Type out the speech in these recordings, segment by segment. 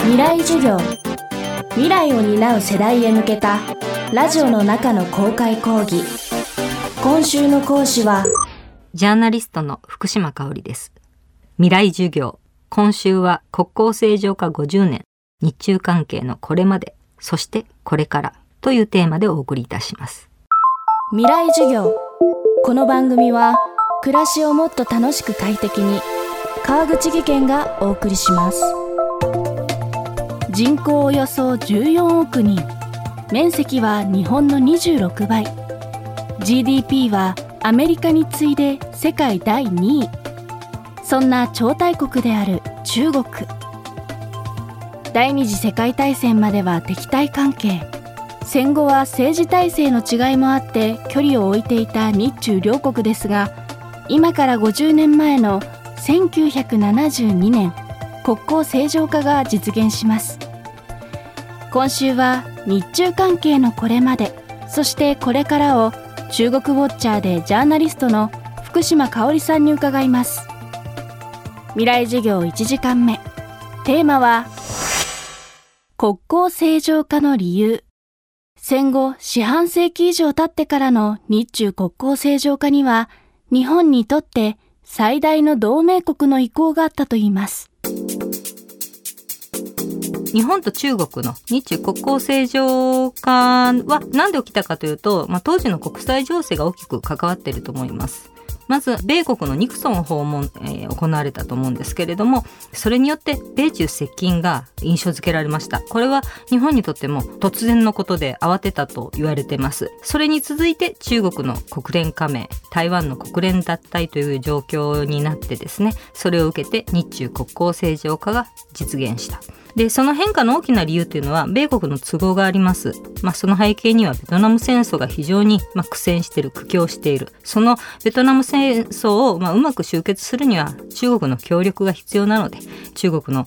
未来授業。未来を担う世代へ向けたラジオの中の公開講義。今週の講師はジャーナリストの福島香織です。未来授業。今週は国交正常化50年。日中関係のこれまで。そしてこれから。というテーマでお送りいたします。未来授業。この番組は暮らしをもっと楽しく快適に川口義賢がお送りします人口およそ14億人。面積は日本の26倍。GDP はアメリカに次いで世界第2位。そんな超大国である中国。第二次世界大戦までは敵対関係。戦後は政治体制の違いもあって距離を置いていた日中両国ですが今から50年前の1972年国交正常化が実現します。今週は日中関係のこれまでそしてこれからを中国ウォッチャーでジャーナリストの福島香織さんに伺います。未来授業1時間目。テーマは国交正常化の理由。戦後四半世紀以上経ってからの日中国交正常化には日本にとって最大の同盟国の意向があったといいます。日本と中国の日中国交正常化は何で起きたかというと、まあ、当時の国際情勢が大きく関わっていると思います。まず米国のニクソン訪問、えー、行われたと思うんですけれどもそれによって米中接近が印象付けられました。これは日本にとっても突然のことで慌てたと言われてます。それに続いて中国の国連加盟台湾の国連脱退という状況になってですねそれを受けて日中国交正常化が実現した。でその変化の大きな理由というのは米国の都合があります、まあ、その背景にはベトナム戦争が非常に、まあ、苦戦している苦境している。そのベトナム戦争を、まあ、うまく終結するには中国の協力が必要なので中国の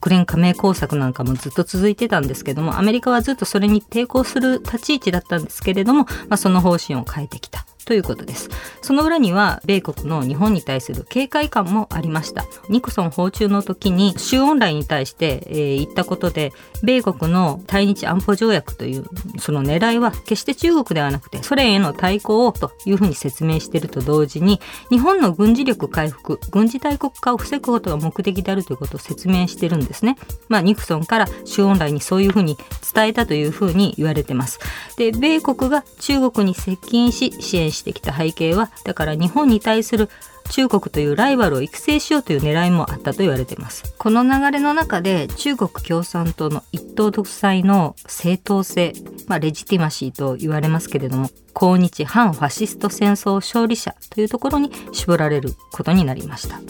国連加盟工作なんかもずっと続いてたんですけどもアメリカはずっとそれに抵抗する立ち位置だったんですけれども、まあ、その方針を変えてきた。ということです。その裏には米国の日本に対する警戒感もありました。ニクソン訪中の時に周恩来に対して、えー、言ったことで米国の対日安保条約というその狙いは決して中国ではなくてソ連への対抗をというふうに説明していると同時に日本の軍事力回復軍事大国化を防ぐことが目的であるということを説明してるんですね。まあ、ニクソンから周恩来にそういうふうに伝えたというふうに言われてます。で米国が中国に接近し支援してきた背景はだから日本に対する中国というライバルを育成しようという狙いもあったと言われています。この流れの中で中国共産党の一党独裁の正当性、まあ、レジティマシーと言われますけれども抗日反ファシスト戦争勝利者というところに絞られることになりました。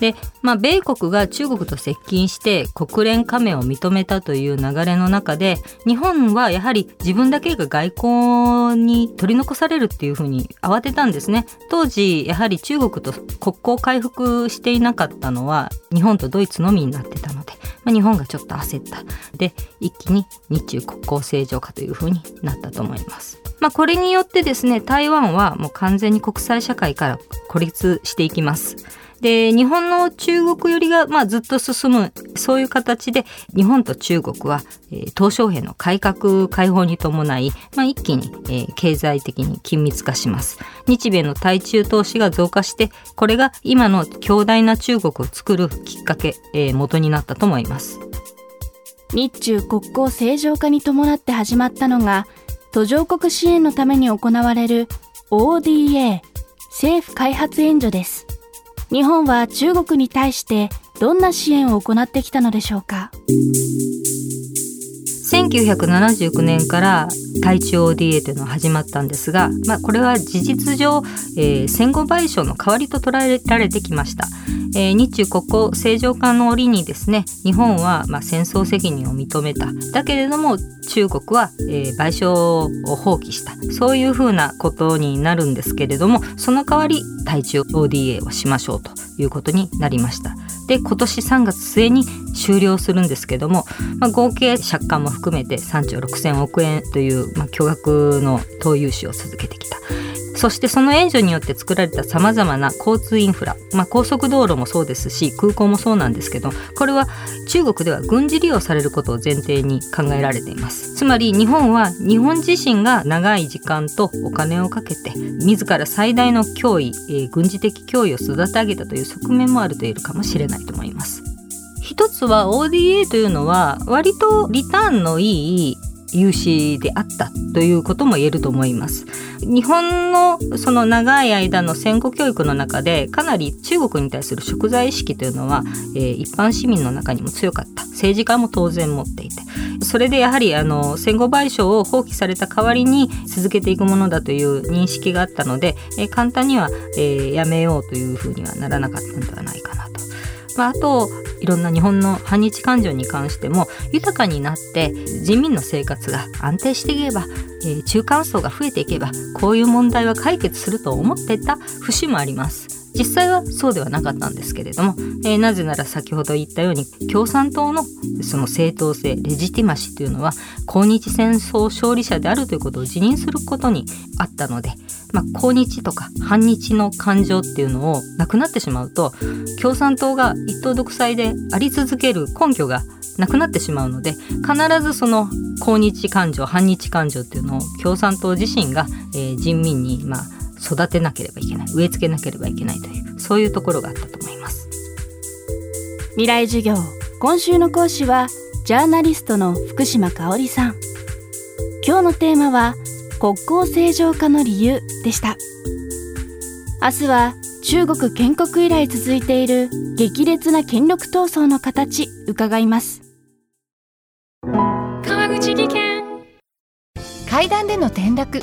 で、まあ、米国が中国と接近して国連加盟を認めたという流れの中で日本はやはり自分だけが外交に取り残されるっていうふうに慌てたんですね当時やはり中国と国交回復していなかったのは日本とドイツのみになってたので、まあ、日本がちょっと焦ったで一気に日中国交正常化というふうになったと思います。まあ、これによってですね台湾はもう完全に国際社会から孤立していきます。で日本の中国寄りが、まあ、ずっと進むそういう形で日本と中国は、えー、鄧小平の改革開放に伴い、まあ、一気に、えー、経済的に緊密化します。日米の対中投資が増加してこれが今の強大な中国を作るきっかけ、えー、元になったと思います。日中国交正常化に伴って始まったのが途上国支援のために行われる ODA 政府開発援助です。日本は中国に対してどんな支援を行ってきたのでしょうか？1979年から対中 ODA というのは始まったんですが、まあ、これは事実上、えー、戦後賠償の代わりと捉えられてきました、えー、日中国交正常化の折にですね日本はまあ戦争責任を認めた。だけれども中国は、えー、賠償を放棄した。そういうふうなことになるんですけれどもその代わり対中 ODA をしましょうということになりました。で今年3月末に終了するんですけども、まあ、合計借款も含めて3兆6,000億円という、まあ、巨額の投融資を続けてきた。そしてその援助によって作られたさまざまな交通インフラ、まあ、高速道路もそうですし空港もそうなんですけどこれは中国では軍事利用されることを前提に考えられています。つまり日本は日本自身が長い時間とお金をかけて自ら最大の脅威、えー、軍事的脅威を育て上げたという側面もあると言えるかもしれないと思います。一つは ODA というのは割とリターンのいい融資であったということも言えると思います。日本のその長い間の戦後教育の中でかなり中国に対する贖罪意識というのは、えー、一般市民の中にも強かった。政治家も当然持っていて。それでやはりあの戦後賠償を放棄された代わりに続けていくものだという認識があったので、えー、簡単には、えー、やめようというふうにはならなかったのではないかなと。まあ、あといろんな日本の反日感情に関しても豊かになって人民の生活が安定していけば、えー、中間層が増えていけばこういう問題は解決すると思ってた節もあります。実際はそうではなかったんですけれども、えー、なぜなら先ほど言ったように共産党のその正当性レジティマシーというのは抗日戦争勝利者であるということを辞任することにあったので、まあ、抗日とか反日の感情っていうのをなくなってしまうと共産党が一党独裁であり続ける根拠がなくなってしまうので必ずその抗日感情反日感情っていうのを共産党自身が、えー、人民にまあ育てなければいけない植え付けなければいけないというそういうところがあったと思います。未来授業今週の講師はジャーナリストの福島香織さん。今日のテーマは国交正常化の理由でした。明日は中国建国以来続いている激烈な権力闘争の形伺います。川口技研。階段での転落